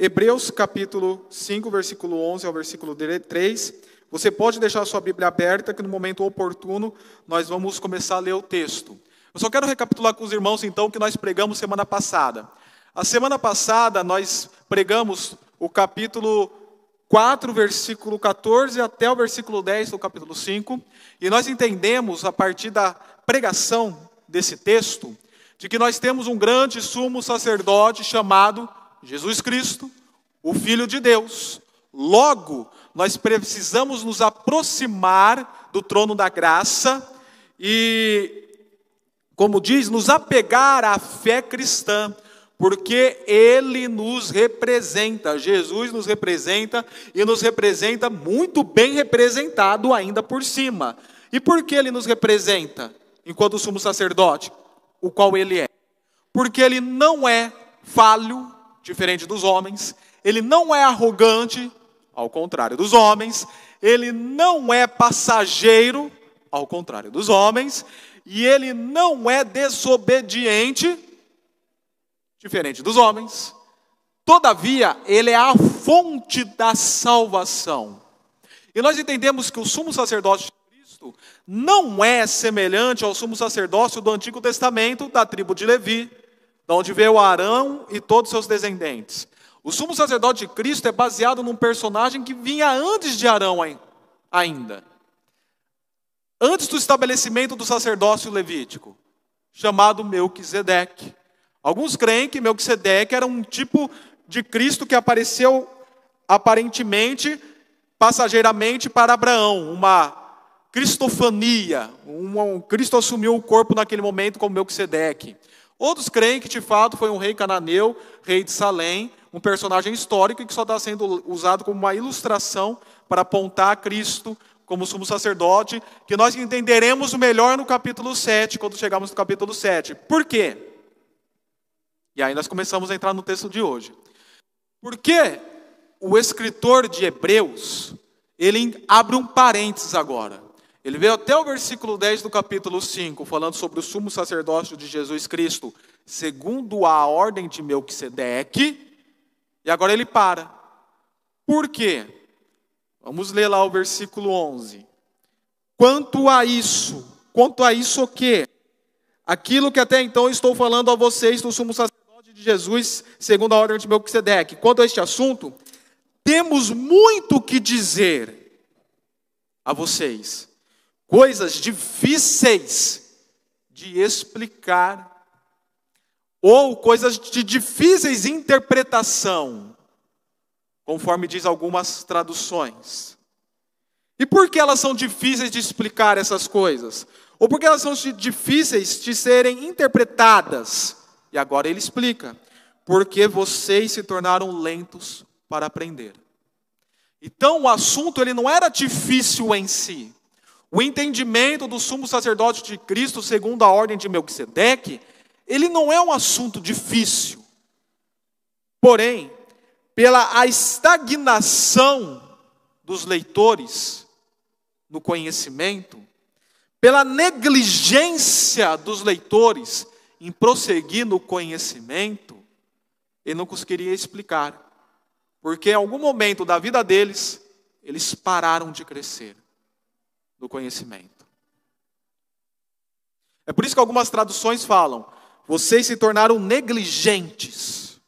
Hebreus capítulo 5, versículo 11 ao versículo 3. Você pode deixar a sua Bíblia aberta, que no momento oportuno nós vamos começar a ler o texto. Eu só quero recapitular com os irmãos, então, o que nós pregamos semana passada. A semana passada nós pregamos o capítulo 4, versículo 14 até o versículo 10 do capítulo 5, e nós entendemos, a partir da pregação desse texto, de que nós temos um grande sumo sacerdote chamado Jesus Cristo, o Filho de Deus. Logo, nós precisamos nos aproximar do trono da graça e, como diz, nos apegar à fé cristã, porque Ele nos representa, Jesus nos representa e nos representa muito bem representado ainda por cima. E por que Ele nos representa enquanto sumo sacerdote, o qual Ele é? Porque Ele não é falho, diferente dos homens, ele não é arrogante, ao contrário dos homens, ele não é passageiro, ao contrário dos homens, e ele não é desobediente, diferente dos homens. Todavia, ele é a fonte da salvação. E nós entendemos que o sumo sacerdócio de Cristo não é semelhante ao sumo sacerdócio do Antigo Testamento da tribo de Levi, de onde veio Arão e todos seus descendentes. O sumo sacerdote de Cristo é baseado num personagem que vinha antes de Arão ainda. Antes do estabelecimento do sacerdócio levítico, chamado Melquisedeque. Alguns creem que Melquisedeque era um tipo de Cristo que apareceu aparentemente, passageiramente para Abraão, uma cristofania, um, Cristo assumiu o corpo naquele momento como Melquisedeque. Outros creem que de fato foi um rei cananeu, rei de Salém, um personagem histórico que só está sendo usado como uma ilustração para apontar a Cristo como sumo sacerdote, que nós entenderemos melhor no capítulo 7, quando chegarmos no capítulo 7. Por quê? E aí nós começamos a entrar no texto de hoje. Porque o escritor de Hebreus, ele abre um parênteses agora. Ele veio até o versículo 10 do capítulo 5, falando sobre o sumo sacerdócio de Jesus Cristo, segundo a ordem de Melquisedeque, e agora ele para. Por quê? Vamos ler lá o versículo 11. Quanto a isso, quanto a isso o quê? Aquilo que até então estou falando a vocês do sumo sacerdote de Jesus, segundo a ordem de Melquisedeque. Quanto a este assunto, temos muito que dizer a vocês coisas difíceis de explicar, ou coisas de difíceis interpretação, conforme diz algumas traduções. E por que elas são difíceis de explicar essas coisas? Ou porque elas são difíceis de serem interpretadas? E agora ele explica: porque vocês se tornaram lentos para aprender. Então o assunto ele não era difícil em si, o entendimento do sumo sacerdote de Cristo, segundo a ordem de Melquisedeque, ele não é um assunto difícil. Porém, pela a estagnação dos leitores no conhecimento, pela negligência dos leitores em prosseguir no conhecimento, ele não conseguiria explicar. Porque em algum momento da vida deles, eles pararam de crescer do conhecimento. É por isso que algumas traduções falam: vocês se tornaram negligentes.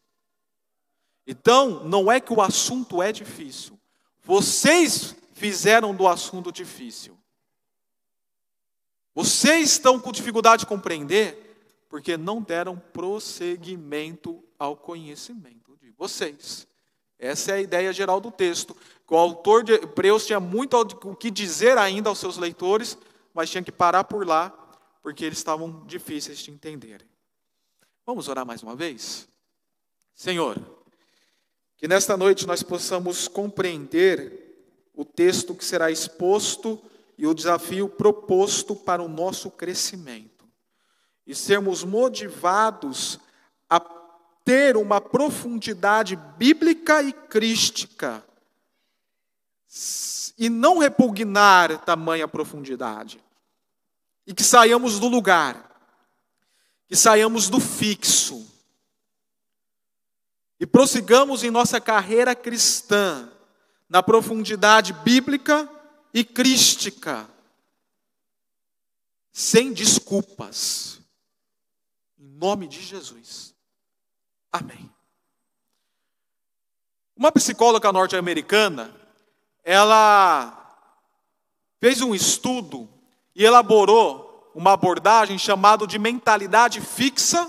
Então, não é que o assunto é difícil, vocês fizeram do assunto difícil. Vocês estão com dificuldade de compreender porque não deram prosseguimento ao conhecimento de vocês. Essa é a ideia geral do texto. O autor de Hebreus tinha muito o que dizer ainda aos seus leitores, mas tinha que parar por lá, porque eles estavam difíceis de entenderem. Vamos orar mais uma vez? Senhor, que nesta noite nós possamos compreender o texto que será exposto e o desafio proposto para o nosso crescimento, e sermos motivados a ter uma profundidade bíblica e crística e não repugnar tamanha profundidade. E que saiamos do lugar, que saiamos do fixo, e prossigamos em nossa carreira cristã, na profundidade bíblica e crística, sem desculpas. Em nome de Jesus. Amém. Uma psicóloga norte-americana, ela fez um estudo e elaborou uma abordagem chamada de mentalidade fixa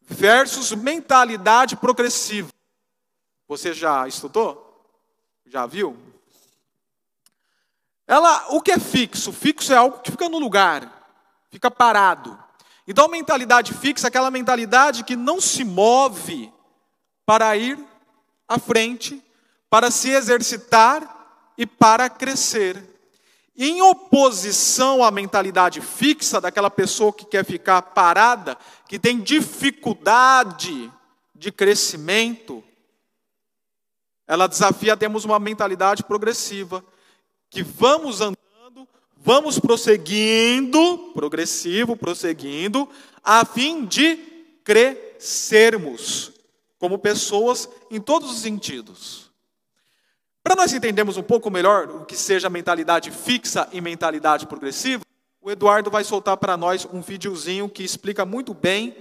versus mentalidade progressiva. Você já estudou? Já viu? Ela, o que é fixo? Fixo é algo que fica no lugar, fica parado. Então, mentalidade fixa é aquela mentalidade que não se move para ir à frente, para se exercitar e para crescer. Em oposição à mentalidade fixa daquela pessoa que quer ficar parada, que tem dificuldade de crescimento, ela desafia a termos uma mentalidade progressiva, que vamos andando, vamos prosseguindo, progressivo, prosseguindo, a fim de crescermos como pessoas em todos os sentidos. Para nós entendermos um pouco melhor o que seja mentalidade fixa e mentalidade progressiva, o Eduardo vai soltar para nós um videozinho que explica muito bem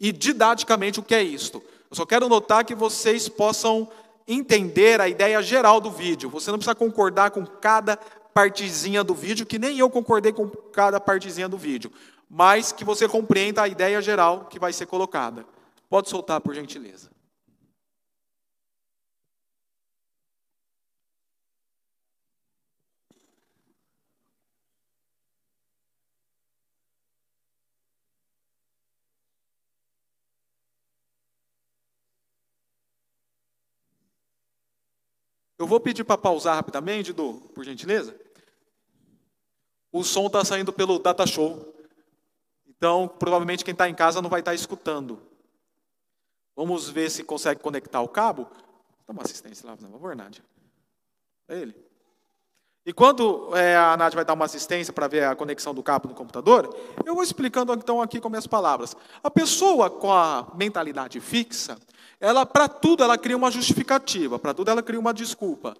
e didaticamente o que é isto. Eu só quero notar que vocês possam entender a ideia geral do vídeo. Você não precisa concordar com cada partezinha do vídeo, que nem eu concordei com cada partezinha do vídeo, mas que você compreenda a ideia geral que vai ser colocada. Pode soltar, por gentileza. Eu vou pedir para pausar rapidamente, Edu, por gentileza. O som está saindo pelo data show. Então, provavelmente quem está em casa não vai estar tá escutando. Vamos ver se consegue conectar o cabo. Dá uma assistência lá, por favor, Nádia. É ele. E quando é, a Nádia vai dar uma assistência para ver a conexão do cabo no computador, eu vou explicando então aqui com minhas palavras. A pessoa com a mentalidade fixa, ela para tudo ela cria uma justificativa, para tudo ela cria uma desculpa.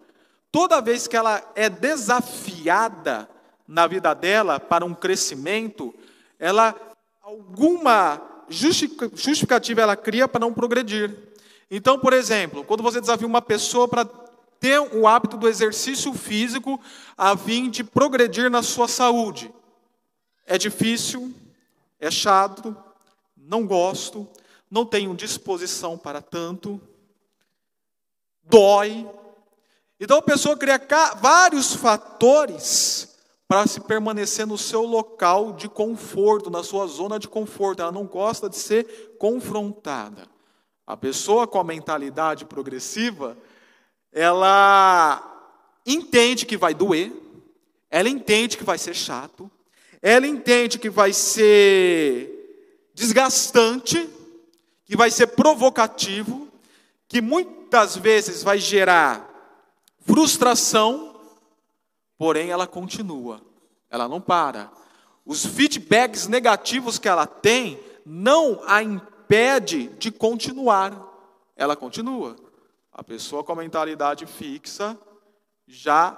Toda vez que ela é desafiada na vida dela para um crescimento, ela alguma justificativa ela cria para não progredir. Então, por exemplo, quando você desafia uma pessoa para ter o hábito do exercício físico a fim de progredir na sua saúde, é difícil, é chato, não gosto, não tenho disposição para tanto, dói. Então a pessoa cria vários fatores para se permanecer no seu local de conforto, na sua zona de conforto. Ela não gosta de ser confrontada. A pessoa com a mentalidade progressiva, ela entende que vai doer, ela entende que vai ser chato, ela entende que vai ser desgastante, que vai ser provocativo, que muitas vezes vai gerar frustração, porém ela continua, ela não para. Os feedbacks negativos que ela tem não a impede de continuar, ela continua. A pessoa com a mentalidade fixa, já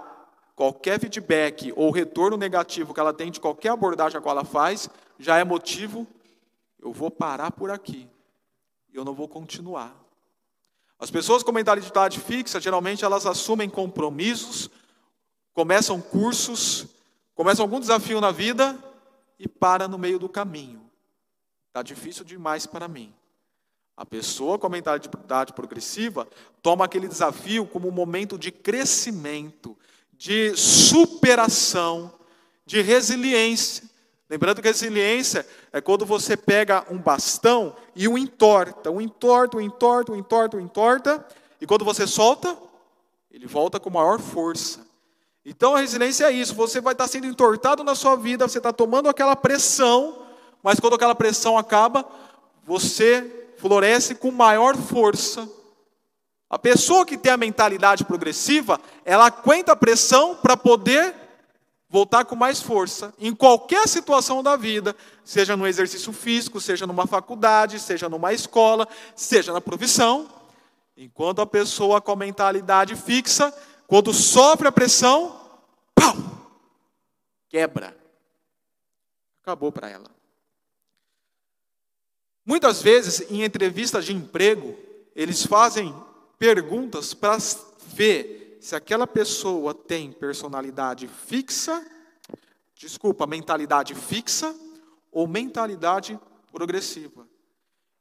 qualquer feedback ou retorno negativo que ela tem de qualquer abordagem a qual ela faz, já é motivo, eu vou parar por aqui eu não vou continuar. As pessoas com mentalidade fixa, geralmente elas assumem compromissos, começam cursos, começam algum desafio na vida e para no meio do caminho. Está difícil demais para mim. A pessoa com a mentalidade progressiva toma aquele desafio como um momento de crescimento, de superação, de resiliência. Lembrando que resiliência é quando você pega um bastão e o entorta, o entorta, o entorta, o entorta, o entorta, e quando você solta, ele volta com maior força. Então a resiliência é isso, você vai estar sendo entortado na sua vida, você está tomando aquela pressão, mas quando aquela pressão acaba, você floresce com maior força. A pessoa que tem a mentalidade progressiva, ela aguenta a pressão para poder voltar com mais força em qualquer situação da vida, seja no exercício físico, seja numa faculdade, seja numa escola, seja na profissão, Enquanto a pessoa com a mentalidade fixa, quando sofre a pressão, pau, quebra. Acabou para ela. Muitas vezes, em entrevistas de emprego, eles fazem perguntas para ver se aquela pessoa tem personalidade fixa, desculpa, mentalidade fixa ou mentalidade progressiva.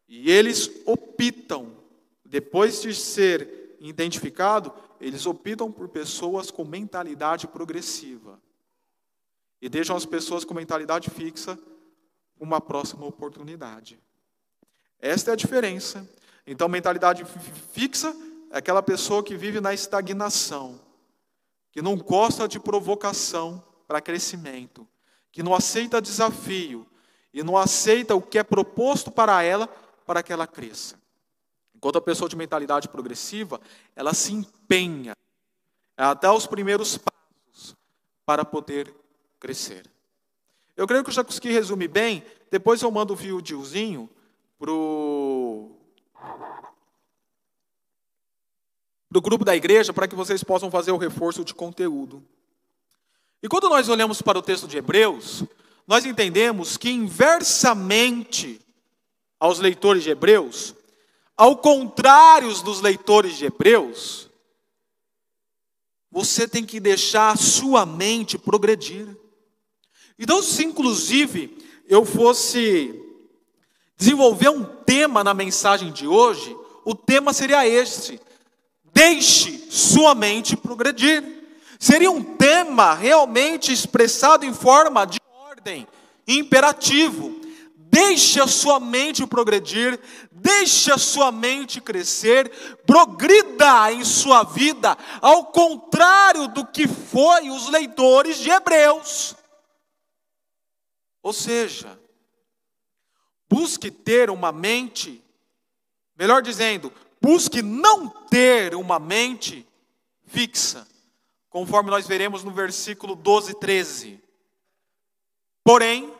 E eles optam, depois de ser identificado, eles optam por pessoas com mentalidade progressiva. E deixam as pessoas com mentalidade fixa uma próxima oportunidade. Esta é a diferença. Então, mentalidade fixa é aquela pessoa que vive na estagnação, que não gosta de provocação para crescimento, que não aceita desafio e não aceita o que é proposto para ela para que ela cresça. Enquanto a pessoa de mentalidade progressiva, ela se empenha até os primeiros passos para poder crescer. Eu creio que eu já consegui resumir bem. Depois eu mando o videozinho para o grupo da igreja para que vocês possam fazer o reforço de conteúdo. E quando nós olhamos para o texto de Hebreus, nós entendemos que inversamente aos leitores de Hebreus, ao contrário dos leitores de Hebreus, você tem que deixar a sua mente progredir. Então, se inclusive eu fosse desenvolver um tema na mensagem de hoje, o tema seria este: deixe sua mente progredir. Seria um tema realmente expressado em forma de ordem, imperativo. Deixe a sua mente progredir, deixe a sua mente crescer, progrida em sua vida, ao contrário do que foi os leitores de Hebreus. Ou seja, busque ter uma mente, melhor dizendo, busque não ter uma mente fixa, conforme nós veremos no versículo 12 e 13. Porém,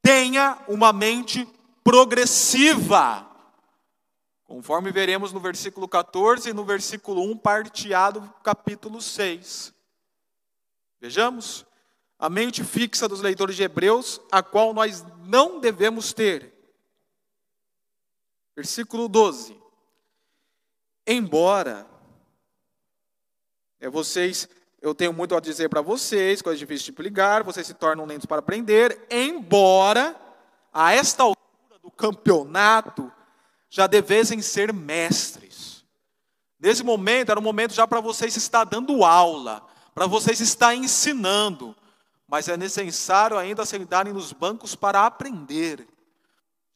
tenha uma mente progressiva. Conforme veremos no versículo 14 e no versículo 1, parteado capítulo 6. Vejamos a mente fixa dos leitores de Hebreus, a qual nós não devemos ter. Versículo 12. Embora é vocês eu tenho muito a dizer para vocês, coisas difíceis de ligar, vocês se tornam lentos para aprender, embora a esta altura do campeonato já devessem ser mestres. Nesse momento, era um momento já para vocês estar dando aula, para vocês estar ensinando, mas é necessário ainda sentarem nos bancos para aprender.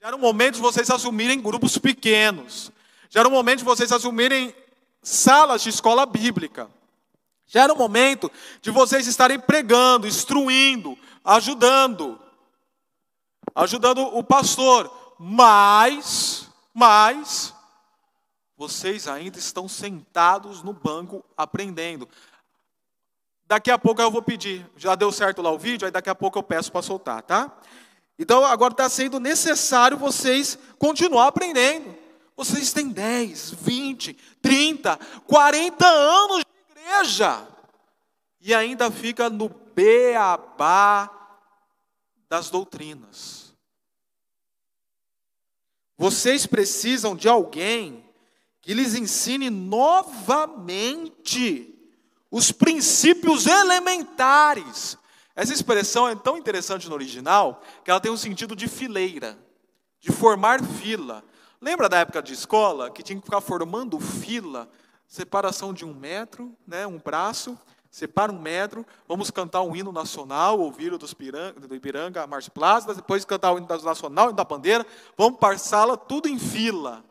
Já era um momento de vocês assumirem grupos pequenos, já era um momento de vocês assumirem salas de escola bíblica. Já era o momento de vocês estarem pregando, instruindo, ajudando, ajudando o pastor. Mas, mas, vocês ainda estão sentados no banco aprendendo. Daqui a pouco eu vou pedir. Já deu certo lá o vídeo, aí daqui a pouco eu peço para soltar, tá? Então agora está sendo necessário vocês continuar aprendendo. Vocês têm 10, 20, 30, 40 anos igreja e ainda fica no beabá das doutrinas. Vocês precisam de alguém que lhes ensine novamente os princípios elementares. Essa expressão é tão interessante no original que ela tem um sentido de fileira, de formar fila. Lembra da época de escola que tinha que ficar formando fila separação de um metro, né, um braço, separa um metro, vamos cantar um hino nacional, ouvir o do Ibiranga, do Ibiranga Márcio Plaza, depois cantar o hino nacional, o hino da bandeira, vamos para a tudo em fila.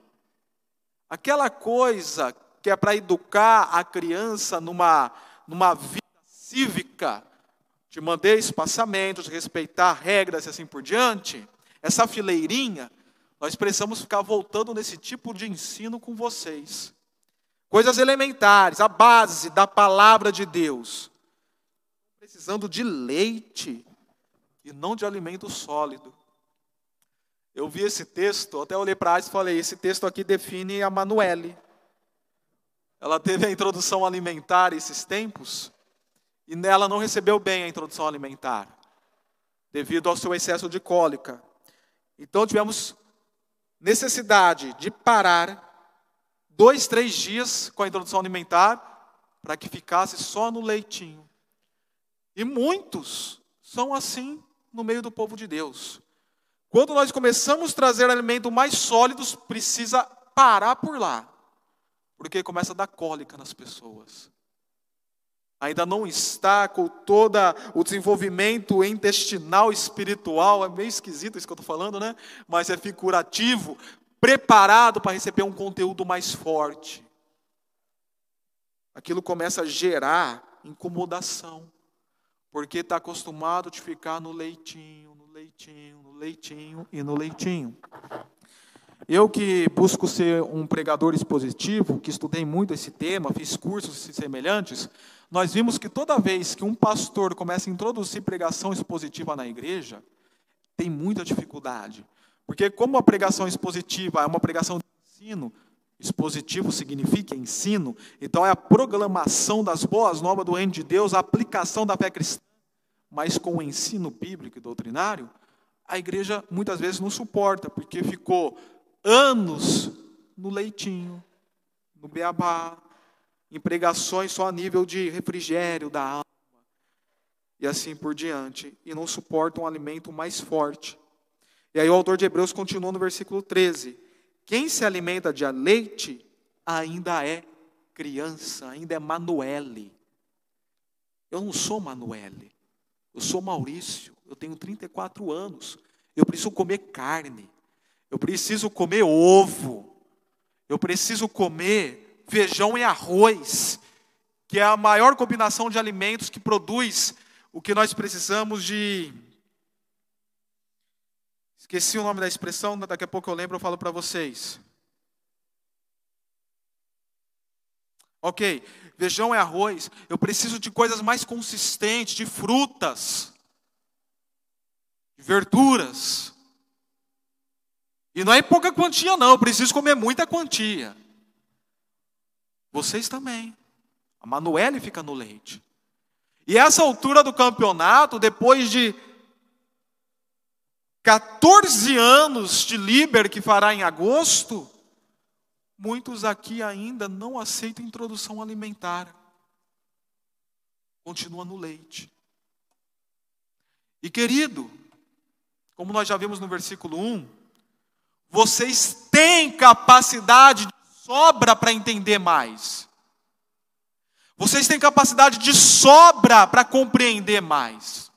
Aquela coisa que é para educar a criança numa, numa vida cívica, de manter espaçamentos, respeitar regras e assim por diante, essa fileirinha, nós precisamos ficar voltando nesse tipo de ensino com vocês. Coisas elementares, a base da palavra de Deus. Precisando de leite e não de alimento sólido. Eu vi esse texto, até olhei para trás e falei: esse texto aqui define a Manuele. Ela teve a introdução alimentar esses tempos, e nela não recebeu bem a introdução alimentar, devido ao seu excesso de cólica. Então tivemos necessidade de parar dois, três dias com a introdução alimentar, para que ficasse só no leitinho. E muitos são assim no meio do povo de Deus. Quando nós começamos a trazer alimentos mais sólidos, precisa parar por lá, porque começa a dar cólica nas pessoas. Ainda não está com todo o desenvolvimento intestinal, espiritual, é meio esquisito isso que eu estou falando, né? Mas é figurativo, preparado para receber um conteúdo mais forte. Aquilo começa a gerar incomodação, porque está acostumado a ficar no leitinho, no leitinho, no leitinho e no leitinho. Eu que busco ser um pregador expositivo, que estudei muito esse tema, fiz cursos semelhantes, nós vimos que toda vez que um pastor começa a introduzir pregação expositiva na igreja, tem muita dificuldade. Porque como a pregação expositiva é uma pregação de ensino, expositivo significa ensino, então é a proclamação das boas novas do reino de Deus, a aplicação da fé cristã, mas com o ensino bíblico e doutrinário, a igreja muitas vezes não suporta, porque ficou anos no leitinho, no beabá, em pregações só a nível de refrigério da alma, e assim por diante, e não suporta um alimento mais forte. E aí o autor de Hebreus continua no versículo 13: Quem se alimenta de leite ainda é criança, ainda é Manuele. Eu não sou Manuele, eu sou Maurício, eu tenho 34 anos, eu preciso comer carne, eu preciso comer ovo, eu preciso comer feijão e arroz, que é a maior combinação de alimentos que produz o que nós precisamos de. Esqueci o nome da expressão, daqui a pouco eu lembro, eu falo para vocês. Ok, feijão e arroz, eu preciso de coisas mais consistentes, de frutas, de verduras. E não é pouca quantia, não, eu preciso comer muita quantia. Vocês também. A Manuele fica no leite. E essa altura do campeonato, depois de 14 anos de Liber que fará em agosto, muitos aqui ainda não aceitam introdução alimentar. Continua no leite. E querido, como nós já vimos no versículo 1, vocês têm capacidade de sobra para entender mais. Vocês têm capacidade de sobra para compreender mais.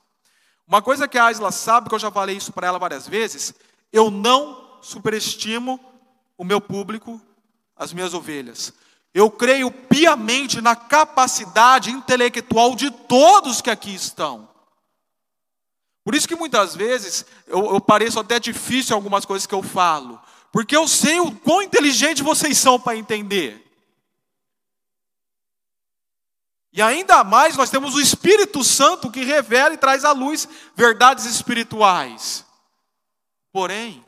Uma coisa que a Isla sabe, que eu já falei isso para ela várias vezes, eu não superestimo o meu público, as minhas ovelhas. Eu creio piamente na capacidade intelectual de todos que aqui estão. Por isso que muitas vezes eu, eu pareço até difícil algumas coisas que eu falo, porque eu sei o quão inteligente vocês são para entender. E ainda mais nós temos o Espírito Santo que revela e traz à luz verdades espirituais. Porém,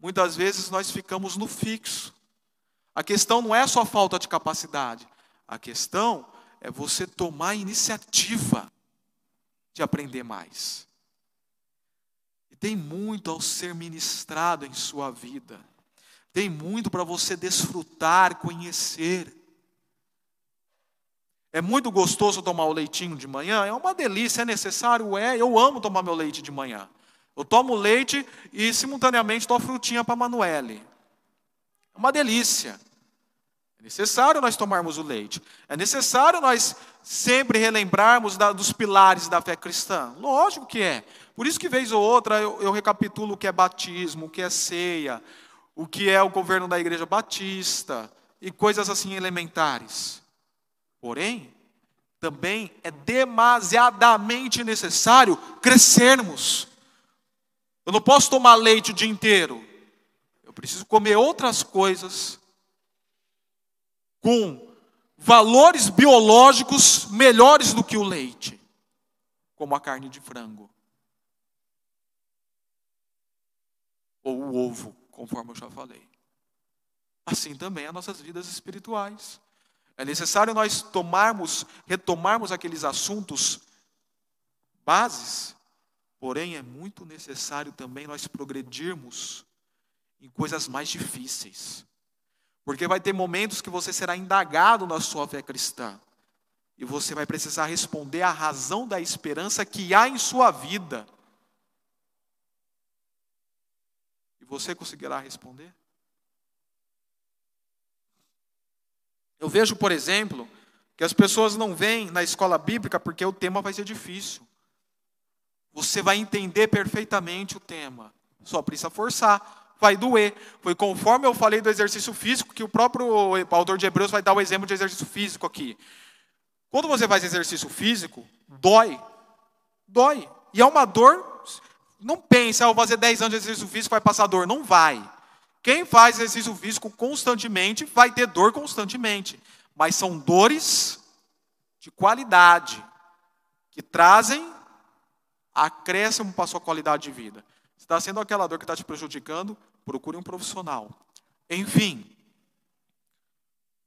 muitas vezes nós ficamos no fixo. A questão não é só falta de capacidade, a questão é você tomar a iniciativa de aprender mais. Tem muito ao ser ministrado em sua vida. Tem muito para você desfrutar, conhecer. É muito gostoso tomar o leitinho de manhã? É uma delícia, é necessário? É. Eu amo tomar meu leite de manhã. Eu tomo leite e, simultaneamente, dou frutinha para Manuele. É uma delícia. É necessário nós tomarmos o leite. É necessário nós sempre relembrarmos da, dos pilares da fé cristã. Lógico que é. Por isso que, vez ou outra, eu, eu recapitulo o que é batismo, o que é ceia, o que é o governo da igreja batista e coisas assim elementares. Porém, também é demasiadamente necessário crescermos. Eu não posso tomar leite o dia inteiro. Eu preciso comer outras coisas com valores biológicos melhores do que o leite, como a carne de frango. Ou o ovo, conforme eu já falei. Assim também as nossas vidas espirituais. É necessário nós tomarmos, retomarmos aqueles assuntos bases, porém é muito necessário também nós progredirmos em coisas mais difíceis. Porque vai ter momentos que você será indagado na sua fé cristã. E você vai precisar responder a razão da esperança que há em sua vida. E você conseguirá responder? Eu vejo, por exemplo, que as pessoas não vêm na escola bíblica porque o tema vai ser difícil. Você vai entender perfeitamente o tema, só precisa forçar, vai doer. Foi conforme eu falei do exercício físico que o próprio autor de Hebreus vai dar o exemplo de exercício físico aqui. Quando você faz exercício físico, dói. Dói. E é uma dor. Não pensa, ah, eu vou fazer 10 anos de exercício físico, vai passar dor. Não vai. Quem faz exercício físico constantemente vai ter dor constantemente, mas são dores de qualidade que trazem acréscimo para a sua qualidade de vida. Se está sendo aquela dor que está te prejudicando, procure um profissional. Enfim,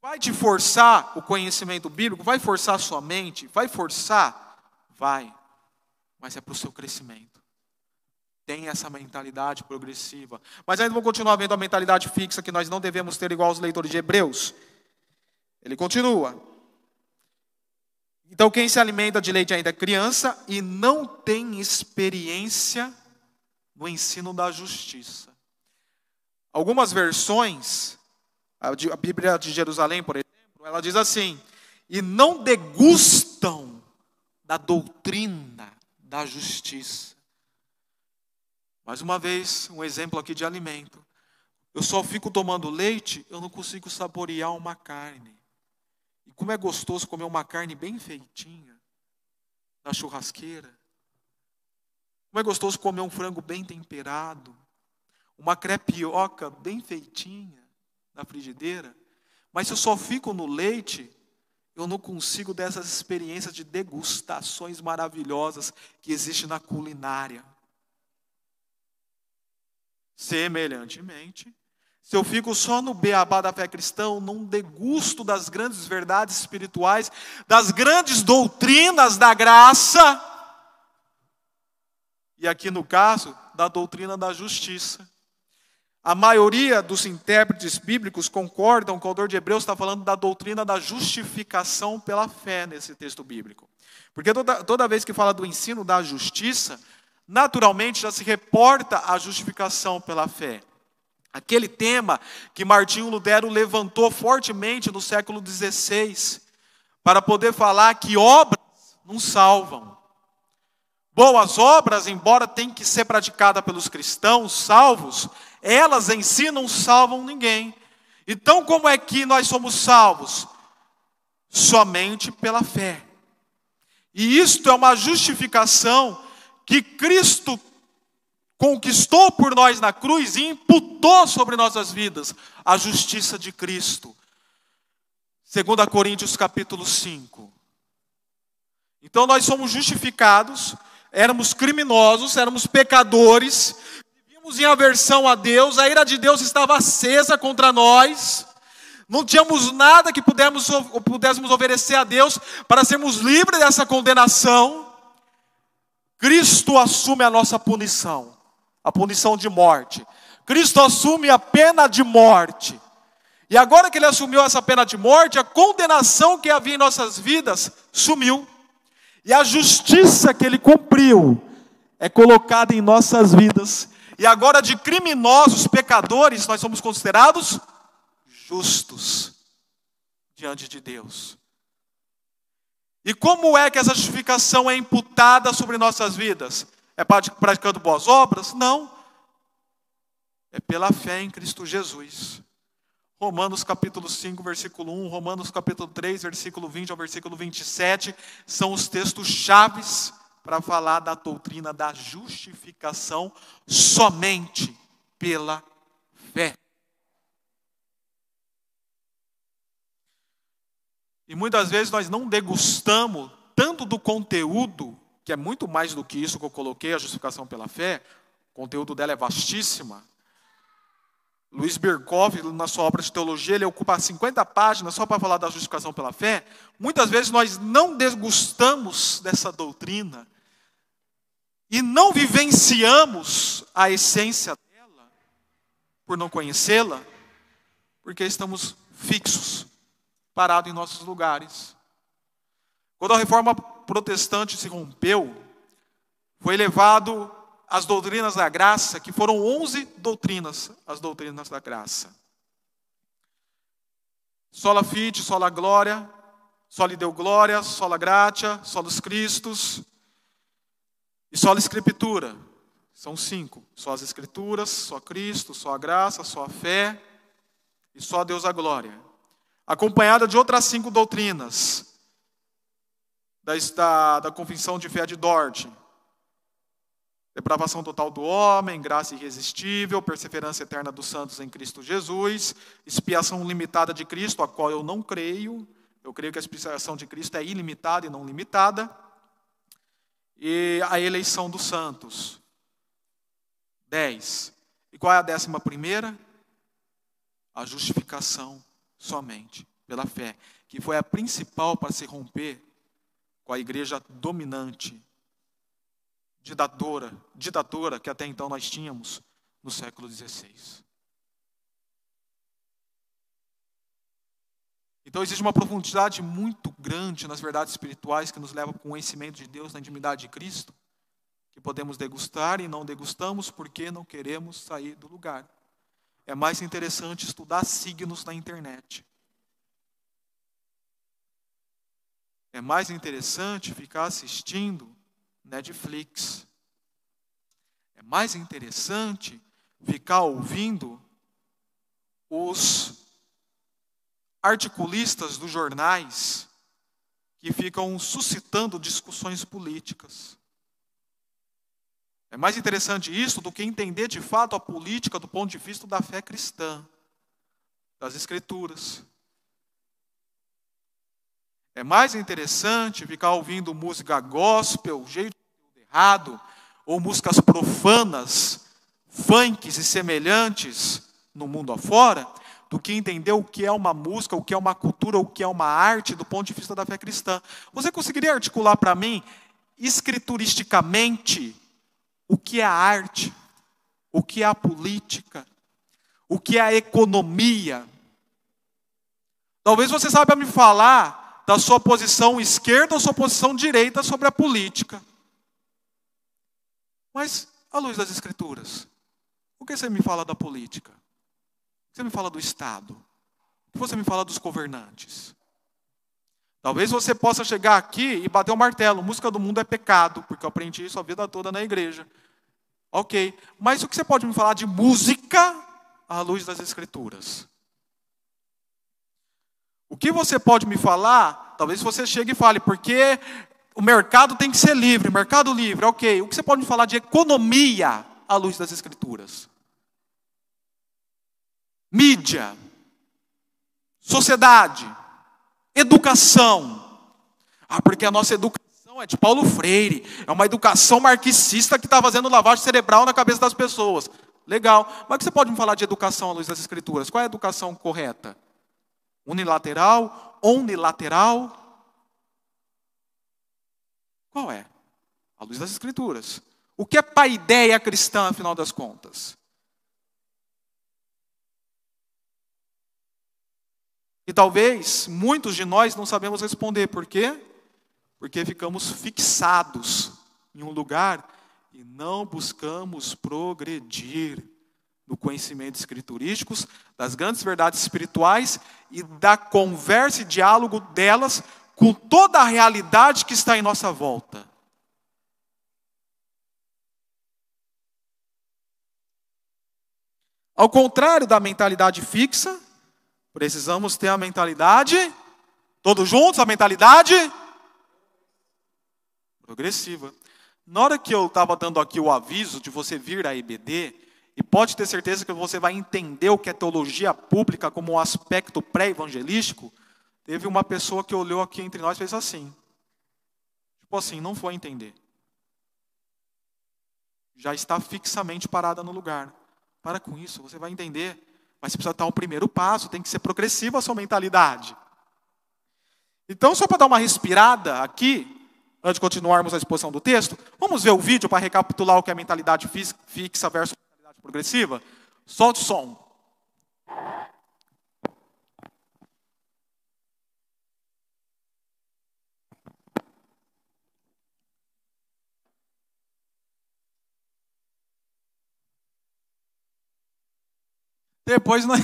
vai te forçar o conhecimento bíblico, vai forçar a sua mente, vai forçar, vai, mas é para o seu crescimento tem essa mentalidade progressiva. Mas ainda vou continuar vendo a mentalidade fixa que nós não devemos ter igual aos leitores de Hebreus. Ele continua. Então, quem se alimenta de leite ainda é criança e não tem experiência no ensino da justiça. Algumas versões, a Bíblia de Jerusalém, por exemplo, ela diz assim: e não degustam da doutrina da justiça. Mais uma vez, um exemplo aqui de alimento. Eu só fico tomando leite, eu não consigo saborear uma carne. E como é gostoso comer uma carne bem feitinha, na churrasqueira. Como é gostoso comer um frango bem temperado, uma crepioca bem feitinha na frigideira. Mas se eu só fico no leite, eu não consigo dessas experiências de degustações maravilhosas que existem na culinária. Semelhantemente, se eu fico só no beabá da fé cristã, não degusto das grandes verdades espirituais, das grandes doutrinas da graça, e aqui no caso, da doutrina da justiça. A maioria dos intérpretes bíblicos concordam que o autor de Hebreus está falando da doutrina da justificação pela fé nesse texto bíblico. Porque toda, toda vez que fala do ensino da justiça, naturalmente já se reporta a justificação pela fé. Aquele tema que Martinho Lutero levantou fortemente no século XVI, para poder falar que obras não salvam. Boas obras, embora tenham que ser praticadas pelos cristãos salvos, elas em si não salvam ninguém. Então, como é que nós somos salvos? Somente pela fé. E isto é uma justificação que Cristo conquistou por nós na cruz e imputou sobre nossas vidas a justiça de Cristo. 2 Coríntios capítulo 5. Então nós somos justificados, éramos criminosos, éramos pecadores, vivíamos em aversão a Deus, a ira de Deus estava acesa contra nós, não tínhamos nada que pudéssemos, pudéssemos oferecer a Deus para sermos livres dessa condenação. Cristo assume a nossa punição, a punição de morte. Cristo assume a pena de morte. E agora que ele assumiu essa pena de morte, a condenação que havia em nossas vidas sumiu. E a justiça que ele cumpriu é colocada em nossas vidas. E agora, de criminosos, pecadores, nós somos considerados justos diante de Deus. E como é que essa justificação é imputada sobre nossas vidas? É praticando boas obras? Não. É pela fé em Cristo Jesus. Romanos capítulo 5, versículo 1, Romanos capítulo 3, versículo 20 ao versículo 27, são os textos chaves para falar da doutrina da justificação somente pela fé. E muitas vezes nós não degustamos tanto do conteúdo, que é muito mais do que isso que eu coloquei, a justificação pela fé, o conteúdo dela é vastíssima. Luiz Birkhoff, na sua obra de teologia, ele ocupa 50 páginas só para falar da justificação pela fé. Muitas vezes nós não desgustamos dessa doutrina e não vivenciamos a essência dela por não conhecê-la, porque estamos fixos, parados em nossos lugares. Quando a reforma protestante se rompeu, foi levado as doutrinas da graça, que foram 11 doutrinas, as doutrinas da graça. Sola fide, sola glória, soli deu glória, sola gratia, solos Cristos e sola escritura. São cinco. Só as escrituras, só Cristo, só a graça, só a fé e só Deus a glória. Acompanhada de outras cinco doutrinas. Da, da, Confissão de Fé de Dort, Depravação total do homem, graça irresistível, perseverança eterna dos santos em Cristo Jesus, expiação limitada de Cristo, a qual eu não creio. Eu creio que a expiação de Cristo é ilimitada e não limitada. E a eleição dos santos. Dez. E qual é a décima primeira? A justificação somente pela fé, que foi a principal para se romper com a igreja dominante ditadora, ditadora que até então nós tínhamos no século XVI. Então existe uma profundidade muito grande nas verdades espirituais que nos leva ao conhecimento de Deus, na intimidade de Cristo, que podemos degustar e não degustamos porque não queremos sair do lugar. É mais interessante estudar signos na internet. É mais interessante ficar assistindo Netflix. É mais interessante ficar ouvindo os articulistas dos jornais que ficam suscitando discussões políticas. É mais interessante isso do que entender de fato a política do ponto de vista da fé cristã, das Escrituras. É mais interessante ficar ouvindo música gospel, jeito errado, ou músicas profanas, funks e semelhantes no mundo afora, do que entender o que é uma música, o que é uma cultura, o que é uma arte do ponto de vista da fé cristã. Você conseguiria articular para mim, escrituristicamente, o que é a arte, o que é a política, o que é a economia? Talvez você saiba me falar da sua posição esquerda ou sua posição direita sobre a política. Mas, à luz das Escrituras, o que você me fala da política? O que você me fala do Estado? O que você me fala dos governantes? Talvez você possa chegar aqui e bater o um martelo. Música do mundo é pecado, porque eu aprendi isso a vida toda na igreja. Ok. Mas o que você pode me falar de música à luz das Escrituras? O que você pode me falar? Talvez você chegue e fale, porque o mercado tem que ser livre, mercado livre, ok. O que você pode me falar de economia à luz das Escrituras? Mídia, sociedade, educação. Ah, porque a nossa educação é de Paulo Freire, é uma educação marxista que está fazendo lavagem cerebral na cabeça das pessoas. Legal. Mas você pode me falar de educação à luz das Escrituras? Qual é a educação correta? Unilateral? Unilateral? Qual é? A luz das Escrituras. O que é paideia cristã, afinal das contas? E talvez muitos de nós não sabemos responder. Por quê? Porque ficamos fixados em um lugar e não buscamos progredir do conhecimento escriturísticos, das grandes verdades espirituais e da conversa e diálogo delas com toda a realidade que está em nossa volta. Ao contrário da mentalidade fixa, precisamos ter a mentalidade, todos juntos, a mentalidade progressiva. Na hora que eu estava dando aqui o aviso de você vir à EBD, e pode ter certeza que você vai entender o que é teologia pública como um aspecto pré-evangelístico. Teve uma pessoa que olhou aqui entre nós e fez assim. Tipo assim, não foi entender. Já está fixamente parada no lugar. Para com isso, você vai entender. Mas você precisa dar o primeiro passo, tem que ser progressiva a sua mentalidade. Então, só para dar uma respirada aqui, antes de continuarmos a exposição do texto, vamos ver o vídeo para recapitular o que é mentalidade fixa versus mentalidade progressiva? Solte o som. Depois nós,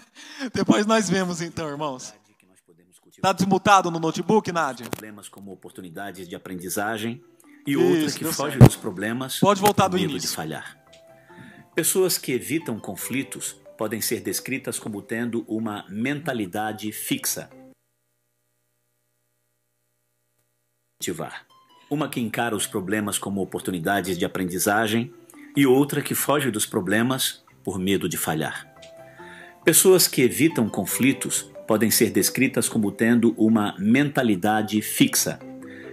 depois nós vemos então, irmãos. Está desmutado no notebook, Nádia? Problemas como oportunidades de aprendizagem e Isso, outra que foge certo. dos problemas. Pode voltar do medo início. de falhar. Pessoas que evitam conflitos podem ser descritas como tendo uma mentalidade fixa. Uma que encara os problemas como oportunidades de aprendizagem e outra que foge dos problemas por medo de falhar. Pessoas que evitam conflitos podem ser descritas como tendo uma mentalidade fixa,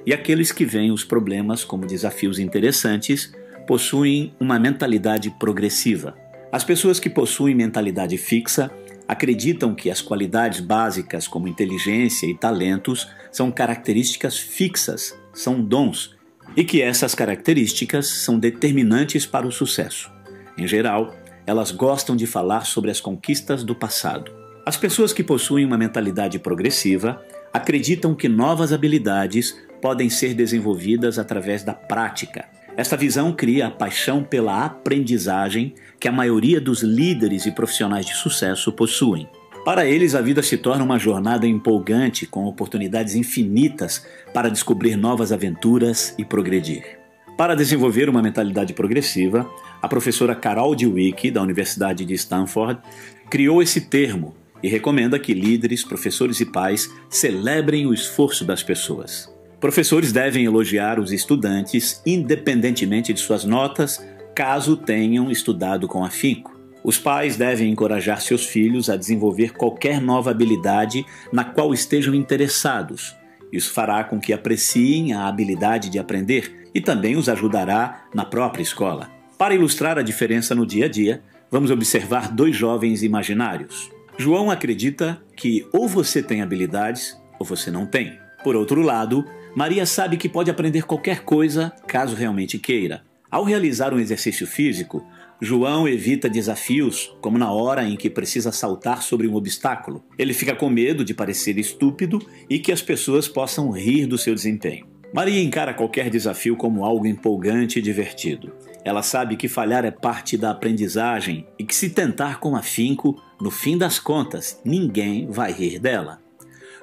e aqueles que veem os problemas como desafios interessantes possuem uma mentalidade progressiva. As pessoas que possuem mentalidade fixa acreditam que as qualidades básicas como inteligência e talentos são características fixas, são dons, e que essas características são determinantes para o sucesso. Em geral, elas gostam de falar sobre as conquistas do passado. As pessoas que possuem uma mentalidade progressiva acreditam que novas habilidades podem ser desenvolvidas através da prática. Esta visão cria a paixão pela aprendizagem que a maioria dos líderes e profissionais de sucesso possuem. Para eles, a vida se torna uma jornada empolgante com oportunidades infinitas para descobrir novas aventuras e progredir. Para desenvolver uma mentalidade progressiva, a professora Carol Dweck, da Universidade de Stanford, criou esse termo e recomenda que líderes, professores e pais celebrem o esforço das pessoas. Professores devem elogiar os estudantes independentemente de suas notas, caso tenham estudado com afinco. Os pais devem encorajar seus filhos a desenvolver qualquer nova habilidade na qual estejam interessados. Isso fará com que apreciem a habilidade de aprender e também os ajudará na própria escola. Para ilustrar a diferença no dia a dia, vamos observar dois jovens imaginários. João acredita que ou você tem habilidades ou você não tem. Por outro lado, Maria sabe que pode aprender qualquer coisa caso realmente queira. Ao realizar um exercício físico, João evita desafios, como na hora em que precisa saltar sobre um obstáculo. Ele fica com medo de parecer estúpido e que as pessoas possam rir do seu desempenho. Maria encara qualquer desafio como algo empolgante e divertido. Ela sabe que falhar é parte da aprendizagem e que se tentar com afinco, no fim das contas, ninguém vai rir dela.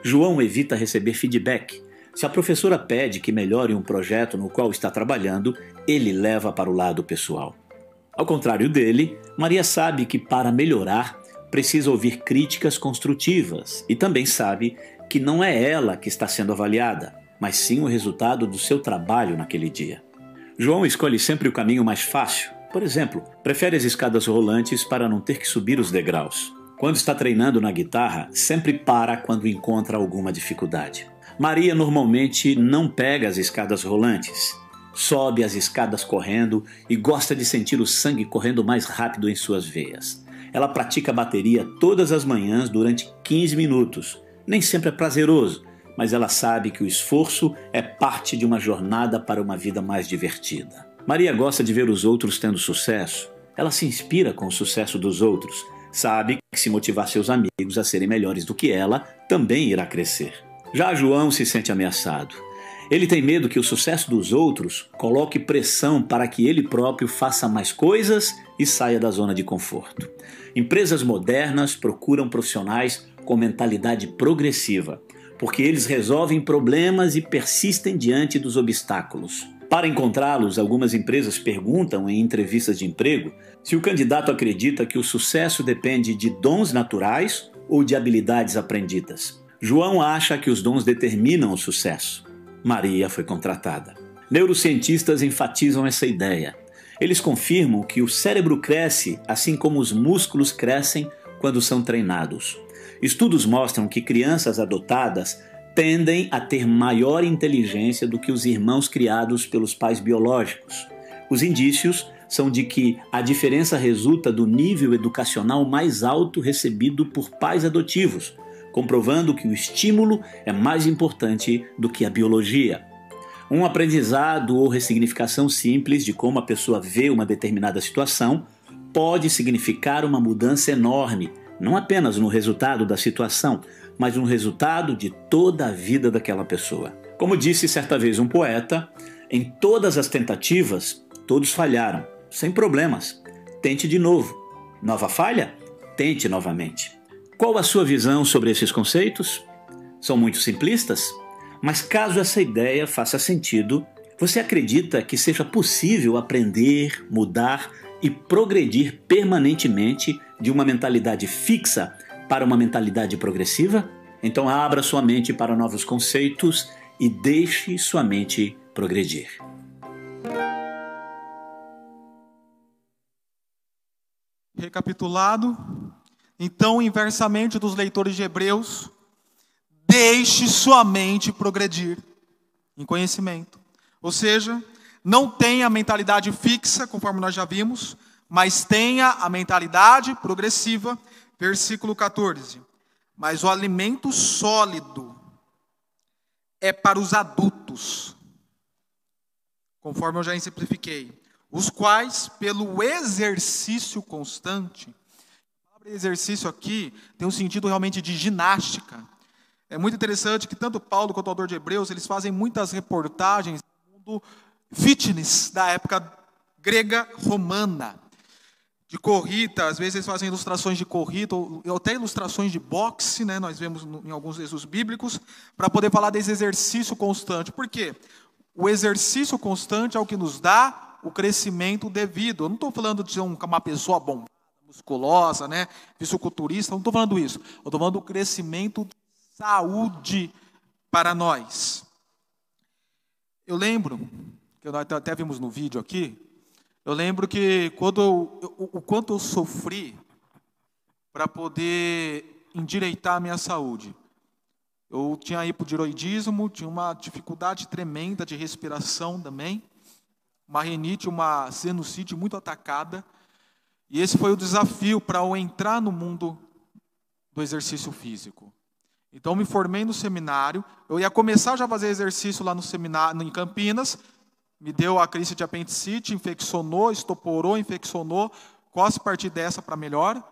João evita receber feedback. Se a professora pede que melhore um projeto no qual está trabalhando, ele leva para o lado pessoal. Ao contrário dele, Maria sabe que para melhorar precisa ouvir críticas construtivas e também sabe que não é ela que está sendo avaliada, mas sim o resultado do seu trabalho naquele dia. João escolhe sempre o caminho mais fácil. Por exemplo, prefere as escadas rolantes para não ter que subir os degraus. Quando está treinando na guitarra, sempre para quando encontra alguma dificuldade. Maria normalmente não pega as escadas rolantes. Sobe as escadas correndo e gosta de sentir o sangue correndo mais rápido em suas veias. Ela pratica bateria todas as manhãs durante 15 minutos. Nem sempre é prazeroso, mas ela sabe que o esforço é parte de uma jornada para uma vida mais divertida. Maria gosta de ver os outros tendo sucesso. Ela se inspira com o sucesso dos outros. Sabe que se motivar seus amigos a serem melhores do que ela, também irá crescer. Já João se sente ameaçado. Ele tem medo que o sucesso dos outros coloque pressão para que ele próprio faça mais coisas e saia da zona de conforto. Empresas modernas procuram profissionais com mentalidade progressiva, porque eles resolvem problemas e persistem diante dos obstáculos. Para encontrá-los, algumas empresas perguntam em entrevistas de emprego se o candidato acredita que o sucesso depende de dons naturais ou de habilidades aprendidas. João acha que os dons determinam o sucesso. Maria foi contratada. Neurocientistas enfatizam essa ideia. Eles confirmam que o cérebro cresce assim como os músculos crescem quando são treinados. Estudos mostram que crianças adotadas tendem a ter maior inteligência do que os irmãos criados pelos pais biológicos. Os indícios são de que a diferença resulta do nível educacional mais alto recebido por pais adotivos, comprovando que o estímulo é mais importante do que a biologia. Um aprendizado ou ressignificação simples de como a pessoa vê uma determinada situação pode significar uma mudança enorme, não apenas no resultado da situação, mas no resultado de toda a vida daquela pessoa. Como disse certa vez um poeta, em todas as tentativas, todos falharam, sem problemas. Tente de novo. Nova falha? Tente novamente. Qual a sua visão sobre esses conceitos? São muito simplistas? Mas caso essa ideia faça sentido, você acredita que seja possível aprender, mudar e progredir permanentemente de uma mentalidade fixa para uma mentalidade progressiva? Então abra sua mente para novos conceitos e deixe sua mente progredir. Recapitulado, então, inversamente dos leitores de Hebreus, deixe sua mente progredir em conhecimento. Ou seja, não tenha a mentalidade fixa, conforme nós já vimos, mas tenha a mentalidade progressiva. Versículo 14. Mas o alimento sólido é para os adultos, conforme eu já exemplifiquei, os quais, pelo exercício constante, a exercício aqui tem um sentido realmente de ginástica. É muito interessante que tanto Paulo quanto o autor de Hebreus, eles fazem muitas reportagens do fitness da época grega romana. De corrida, às vezes eles fazem ilustrações de corrida, ou até ilustrações de boxe, né? nós vemos em alguns textos bíblicos, para poder falar desse exercício constante. Por quê? O exercício constante é o que nos dá o crescimento devido. Eu não estou falando de uma pessoa bombada, musculosa, né? fisiculturista, não estou falando isso. Eu estou falando do crescimento saúde para nós. Eu lembro, que nós até vimos no vídeo aqui, eu lembro que quando eu, o, quanto eu sofri para poder endireitar a minha saúde. Eu tinha hipotiroidismo, tinha uma dificuldade tremenda de respiração também, uma renite, uma sinusite muito atacada. E esse foi o desafio para eu entrar no mundo do exercício físico. Então, me formei no seminário. Eu ia começar já a fazer exercício lá no seminário, em Campinas. Me deu a crise de apendicite, infeccionou, estoporou, infeccionou. Quase partir dessa para melhor.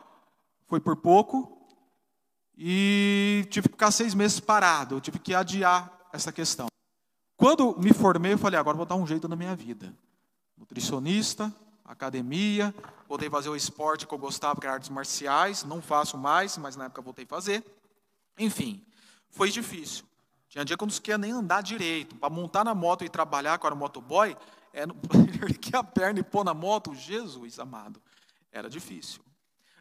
Foi por pouco. E tive que ficar seis meses parado. Eu tive que adiar essa questão. Quando me formei, eu falei: agora vou dar um jeito na minha vida. Nutricionista, academia, voltei a fazer o esporte que eu gostava, que era artes marciais. Não faço mais, mas na época voltei a fazer. Enfim, foi difícil. Tinha dia que eu não conseguia nem andar direito. Para montar na moto e trabalhar com o motoboy, era erguer a perna e pôr na moto, Jesus amado, era difícil.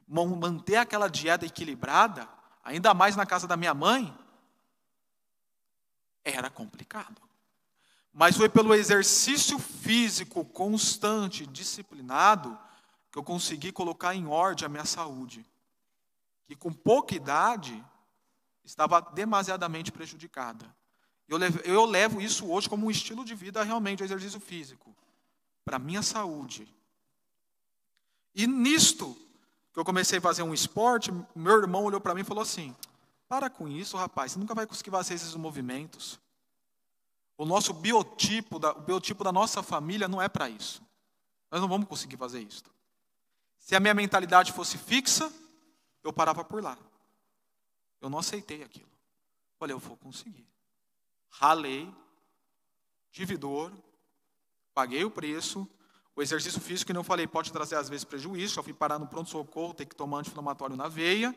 Manter aquela dieta equilibrada, ainda mais na casa da minha mãe, era complicado. Mas foi pelo exercício físico constante, disciplinado, que eu consegui colocar em ordem a minha saúde. E com pouca idade, estava demasiadamente prejudicada. Eu levo, eu levo isso hoje como um estilo de vida realmente, exercício físico, para a minha saúde. E nisto, que eu comecei a fazer um esporte, meu irmão olhou para mim e falou assim: Para com isso, rapaz, você nunca vai conseguir fazer esses movimentos. O nosso biotipo, o biotipo da nossa família não é para isso. Nós não vamos conseguir fazer isso. Se a minha mentalidade fosse fixa, eu parava por lá. Eu não aceitei aquilo. Falei, eu vou conseguir. Ralei, tive dor, paguei o preço. O exercício físico, que não falei, pode trazer às vezes prejuízo. Já fui parar no pronto-socorro, ter que tomar anti-inflamatório na veia.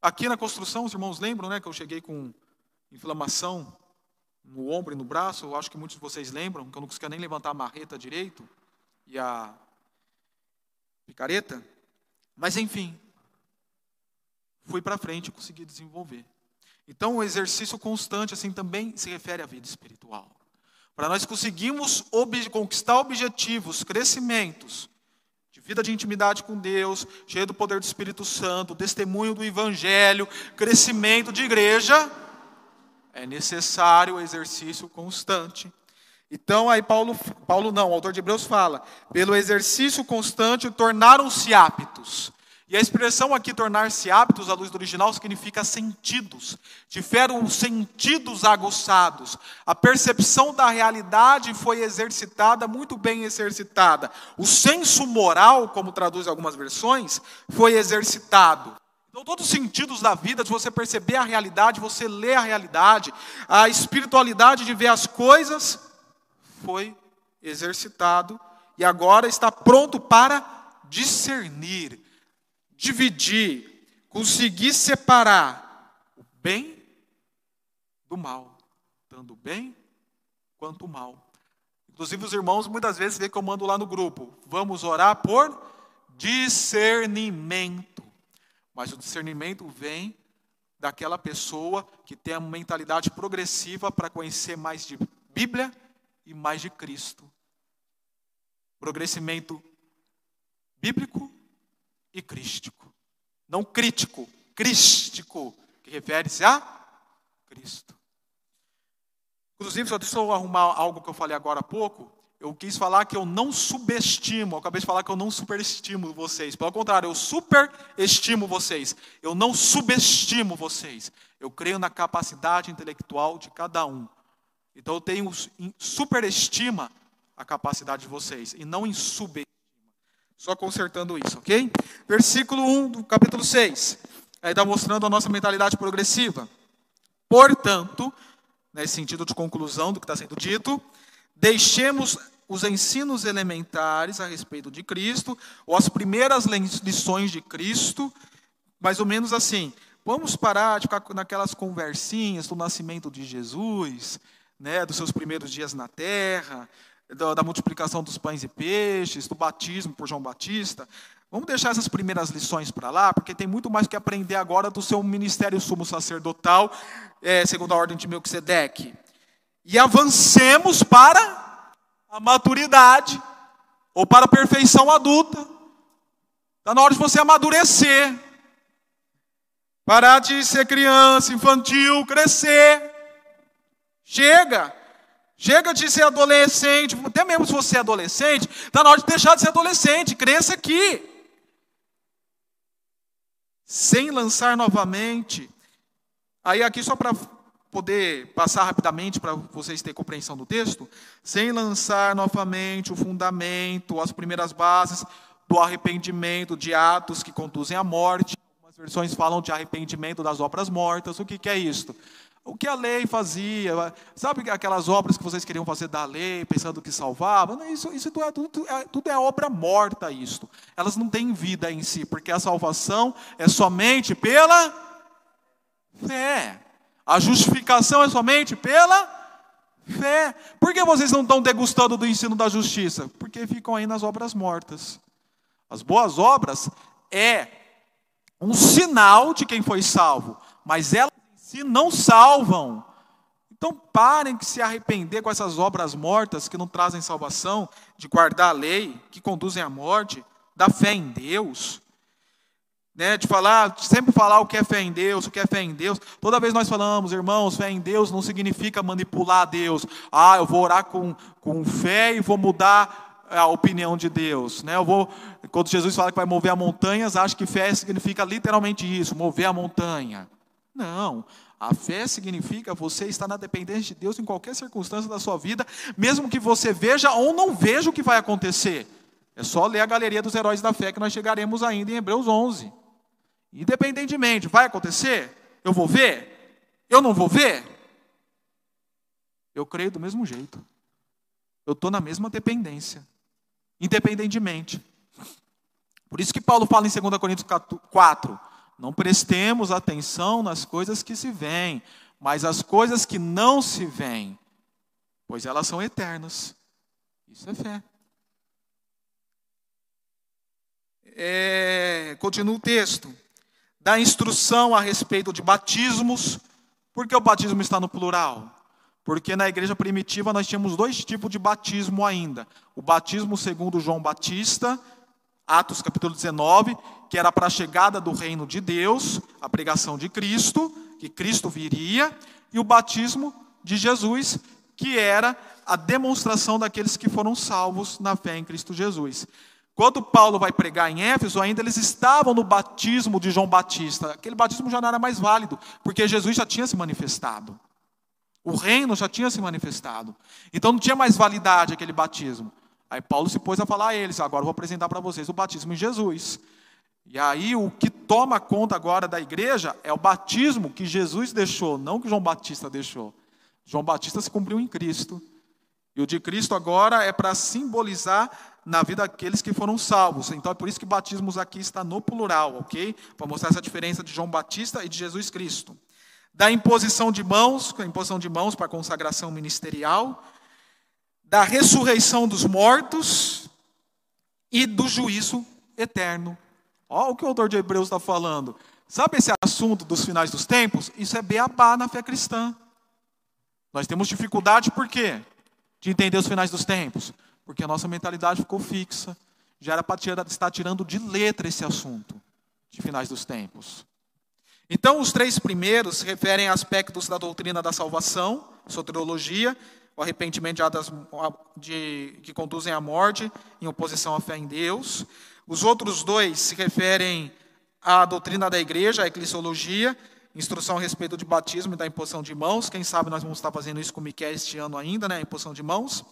Aqui na construção, os irmãos lembram né, que eu cheguei com inflamação no ombro e no braço. Eu acho que muitos de vocês lembram que eu não conseguia nem levantar a marreta direito e a picareta. Mas enfim, fui para frente e consegui desenvolver. Então, o exercício constante assim também se refere à vida espiritual. Para nós conseguirmos ob conquistar objetivos, crescimentos, de vida de intimidade com Deus, cheio do poder do Espírito Santo, testemunho do Evangelho, crescimento de igreja, é necessário o exercício constante. Então, aí Paulo, Paulo não, o autor de Hebreus fala, pelo exercício constante tornaram-se aptos. E a expressão aqui, tornar-se aptos, à luz do original, significa sentidos. Tiveram os sentidos aguçados. A percepção da realidade foi exercitada, muito bem exercitada. O senso moral, como traduz algumas versões, foi exercitado. Então, todos os sentidos da vida, de você perceber a realidade, você ler a realidade, a espiritualidade de ver as coisas, foi exercitado e agora está pronto para discernir dividir, conseguir separar o bem do mal, tanto o bem quanto o mal. Inclusive, os irmãos muitas vezes vê que eu mando lá no grupo: vamos orar por discernimento. Mas o discernimento vem daquela pessoa que tem a mentalidade progressiva para conhecer mais de Bíblia e mais de Cristo. Progressimento bíblico e crístico. Não crítico, crístico, que refere-se a Cristo. Inclusive, só deixa eu arrumar algo que eu falei agora há pouco. Eu quis falar que eu não subestimo, eu acabei de falar que eu não superestimo vocês. Pelo contrário, eu superestimo vocês. Eu não subestimo vocês. Eu creio na capacidade intelectual de cada um. Então eu tenho superestima a capacidade de vocês e não em subestima. Só consertando isso, ok? Versículo 1 do capítulo 6. Aí está mostrando a nossa mentalidade progressiva. Portanto, nesse sentido de conclusão do que está sendo dito, deixemos os ensinos elementares a respeito de Cristo, ou as primeiras lições de Cristo, mais ou menos assim. Vamos parar de ficar naquelas conversinhas do nascimento de Jesus, né, dos seus primeiros dias na terra, da, da multiplicação dos pães e peixes, do batismo por João Batista. Vamos deixar essas primeiras lições para lá, porque tem muito mais que aprender agora do seu ministério sumo sacerdotal, é, segundo a ordem de Melquisedeque. E avancemos para a maturidade, ou para a perfeição adulta. Está na hora de você amadurecer. Parar de ser criança, infantil, crescer. Chega. Chega de ser adolescente, até mesmo se você é adolescente, está na hora de deixar de ser adolescente, cresça aqui. Sem lançar novamente. Aí, aqui, só para poder passar rapidamente para vocês terem compreensão do texto, sem lançar novamente o fundamento, as primeiras bases do arrependimento de atos que conduzem à morte. Algumas versões falam de arrependimento das obras mortas. O que, que é isto? O que a lei fazia, sabe aquelas obras que vocês queriam fazer da lei, pensando que salvava? Isso, isso tudo, é, tudo, é, tudo é obra morta, isto. Elas não têm vida em si, porque a salvação é somente pela fé. A justificação é somente pela fé. Por que vocês não estão degustando do ensino da justiça? Porque ficam aí nas obras mortas. As boas obras é um sinal de quem foi salvo, mas elas se não salvam. Então parem de se arrepender com essas obras mortas que não trazem salvação, de guardar a lei, que conduzem à morte, da fé em Deus. Né, de falar, sempre falar o que é fé em Deus, o que é fé em Deus. Toda vez nós falamos, irmãos, fé em Deus não significa manipular Deus. Ah, eu vou orar com, com fé e vou mudar a opinião de Deus. Né? Eu vou, quando Jesus fala que vai mover a montanhas, acho que fé significa literalmente isso, mover a montanha. Não. A fé significa você estar na dependência de Deus em qualquer circunstância da sua vida, mesmo que você veja ou não veja o que vai acontecer. É só ler a galeria dos heróis da fé que nós chegaremos ainda em Hebreus 11. Independentemente, vai acontecer? Eu vou ver? Eu não vou ver? Eu creio do mesmo jeito. Eu estou na mesma dependência. Independentemente. Por isso que Paulo fala em 2 Coríntios 4 não prestemos atenção nas coisas que se veem, mas as coisas que não se veem, pois elas são eternas. Isso é fé. É, continua o texto. Dá instrução a respeito de batismos. Por que o batismo está no plural? Porque na igreja primitiva nós tínhamos dois tipos de batismo ainda. O batismo segundo João Batista Atos capítulo 19, que era para a chegada do reino de Deus, a pregação de Cristo, que Cristo viria, e o batismo de Jesus, que era a demonstração daqueles que foram salvos na fé em Cristo Jesus. Quando Paulo vai pregar em Éfeso, ainda eles estavam no batismo de João Batista. Aquele batismo já não era mais válido, porque Jesus já tinha se manifestado. O reino já tinha se manifestado. Então não tinha mais validade aquele batismo. Aí Paulo se pôs a falar a eles: agora eu vou apresentar para vocês o batismo em Jesus. E aí o que toma conta agora da igreja é o batismo que Jesus deixou, não que João Batista deixou. João Batista se cumpriu em Cristo. E o de Cristo agora é para simbolizar na vida daqueles que foram salvos. Então é por isso que batismos aqui está no plural, ok? Para mostrar essa diferença de João Batista e de Jesus Cristo. Da imposição de mãos, a imposição de mãos para consagração ministerial, da ressurreição dos mortos e do juízo eterno. Olha o que o autor de Hebreus está falando. Sabe esse assunto dos finais dos tempos? Isso é beabá na fé cristã. Nós temos dificuldade por quê? De entender os finais dos tempos. Porque a nossa mentalidade ficou fixa. Já era para estar tirando de letra esse assunto de finais dos tempos. Então, os três primeiros se referem a aspectos da doutrina da salvação, soteriologia, o arrependimento de, de, que conduzem à morte, em oposição à fé em Deus. Os outros dois se referem à doutrina da igreja, a eclesiologia, instrução a respeito de batismo e da imposição de mãos. Quem sabe nós vamos estar fazendo isso com o Miquel este ano ainda, né? A imposição de mãos.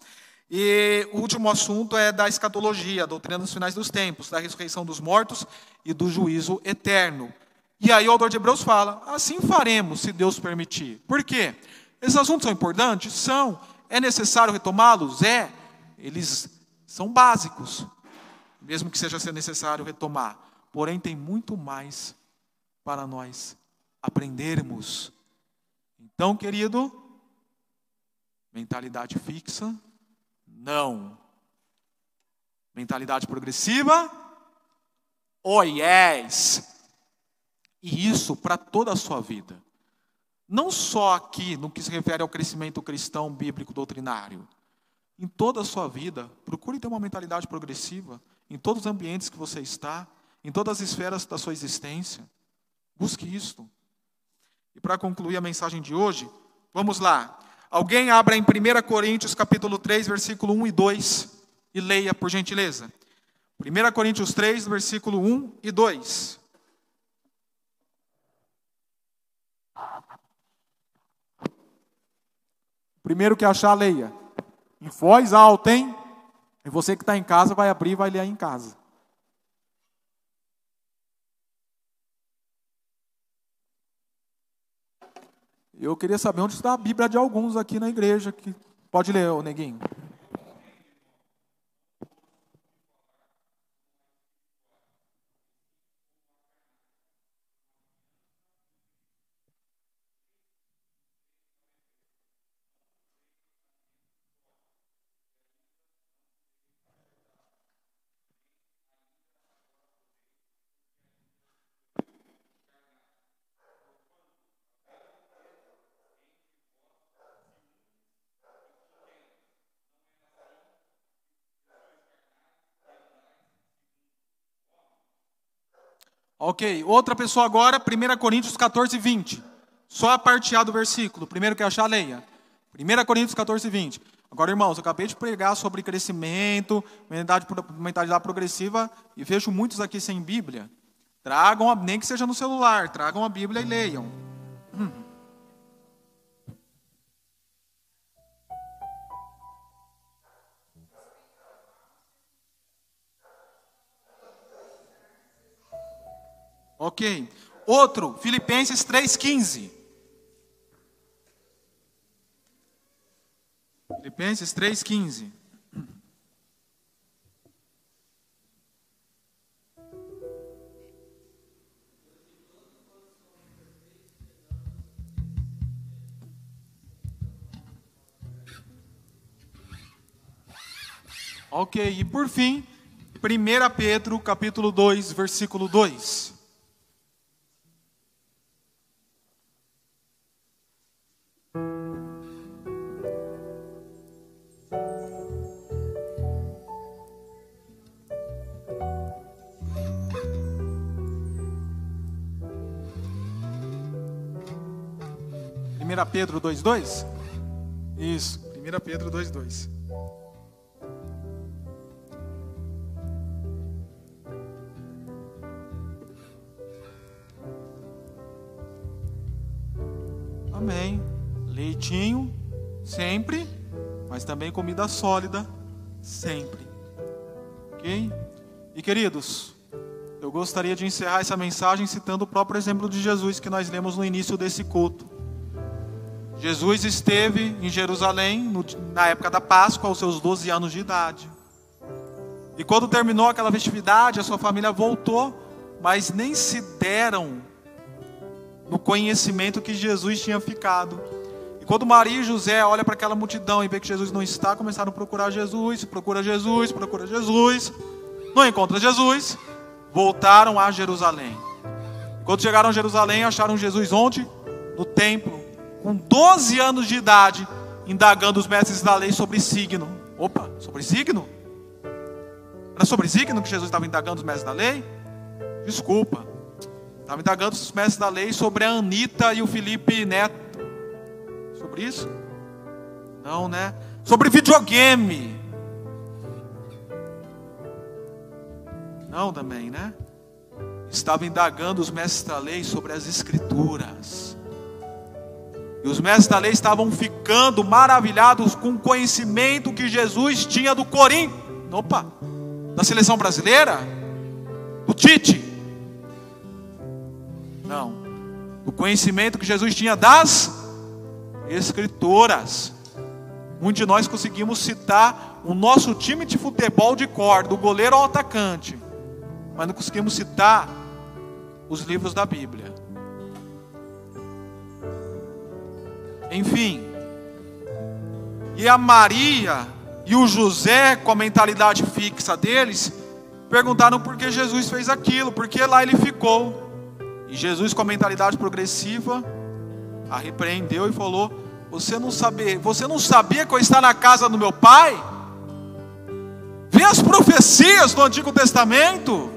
E o último assunto é da escatologia, a doutrina dos finais dos tempos, da ressurreição dos mortos e do juízo eterno. E aí o autor de Hebreus fala: assim faremos, se Deus permitir. Por quê? Esses assuntos são importantes? São. É necessário retomá-los? É. Eles são básicos, mesmo que seja necessário retomar. Porém, tem muito mais para nós aprendermos. Então, querido, mentalidade fixa, não. Mentalidade progressiva, oh yes. E isso para toda a sua vida. Não só aqui no que se refere ao crescimento cristão bíblico doutrinário. Em toda a sua vida, procure ter uma mentalidade progressiva em todos os ambientes que você está, em todas as esferas da sua existência. Busque isto. E para concluir a mensagem de hoje, vamos lá. Alguém abra em 1 Coríntios capítulo 3, versículo 1 e 2 e leia, por gentileza. 1 Coríntios 3, versículo 1 e 2. Primeiro que achar, leia. Em voz alta, hein? E você que está em casa vai abrir e vai ler aí em casa. Eu queria saber onde está a Bíblia de alguns aqui na igreja. Que... Pode ler, ô neguinho. Ok, outra pessoa agora, 1 Coríntios 14, 20. Só a parte A do versículo. Primeiro que achar, leia. 1 Coríntios 14, 20. Agora, irmãos, eu acabei de pregar sobre crescimento, mentalidade, mentalidade progressiva, e vejo muitos aqui sem Bíblia. Tragam, nem que seja no celular, tragam a Bíblia e leiam. Ok. Outro, Filipenses 3,15. Filipenses 3,15. Ok, e por fim, 1 Pedro capítulo 2, versículo 2. 1 Pedro 2,2? Isso, 1 Pedro 2,2. Amém. Leitinho, sempre, mas também comida sólida, sempre. Ok? E queridos, eu gostaria de encerrar essa mensagem citando o próprio exemplo de Jesus que nós lemos no início desse culto. Jesus esteve em Jerusalém na época da Páscoa, aos seus 12 anos de idade. E quando terminou aquela festividade, a sua família voltou, mas nem se deram no conhecimento que Jesus tinha ficado. E quando Maria e José olham para aquela multidão e vê que Jesus não está, começaram a procurar Jesus, procura Jesus, procura Jesus, não encontra Jesus, voltaram a Jerusalém. Quando chegaram a Jerusalém, acharam Jesus onde? No templo, com 12 anos de idade, indagando os mestres da lei sobre signo. Opa, sobre signo? Era sobre signo que Jesus estava indagando os mestres da lei? Desculpa. Estava indagando os mestres da lei sobre a Anitta e o Felipe Neto. Sobre isso? Não, né? Sobre videogame. Não também, né? Estava indagando os mestres da lei sobre as escrituras. E os mestres da lei estavam ficando maravilhados com o conhecimento que Jesus tinha do Corim. Opa! Da seleção brasileira? Do Tite? Não. O conhecimento que Jesus tinha das escrituras. Muitos de nós conseguimos citar o nosso time de futebol de cor, do goleiro ao atacante mas não conseguimos citar os livros da Bíblia. Enfim, e a Maria e o José, com a mentalidade fixa deles, perguntaram por que Jesus fez aquilo, por que lá ele ficou. E Jesus, com a mentalidade progressiva, a repreendeu e falou: Você não sabia, você não sabia que eu estava na casa do meu pai? Vê as profecias do Antigo Testamento.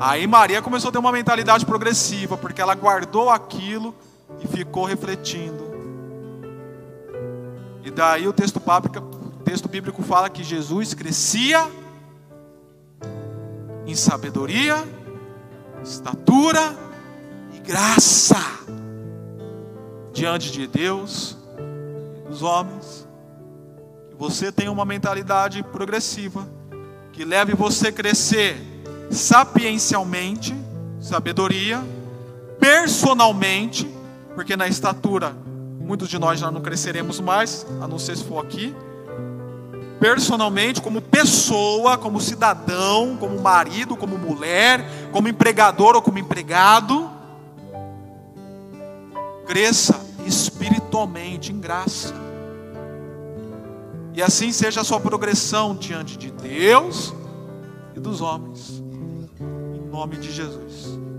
Aí Maria começou a ter uma mentalidade progressiva, porque ela guardou aquilo e ficou refletindo. E daí o texto texto bíblico fala que Jesus crescia em sabedoria, estatura e graça diante de Deus e dos homens. Você tenha uma mentalidade progressiva que leve você a crescer sapiencialmente, sabedoria, personalmente, porque na estatura muitos de nós já não cresceremos mais, a não ser se for aqui. Personalmente, como pessoa, como cidadão, como marido, como mulher, como empregador ou como empregado, cresça espiritualmente em graça. E assim seja a sua progressão diante de Deus e dos homens nome de Jesus.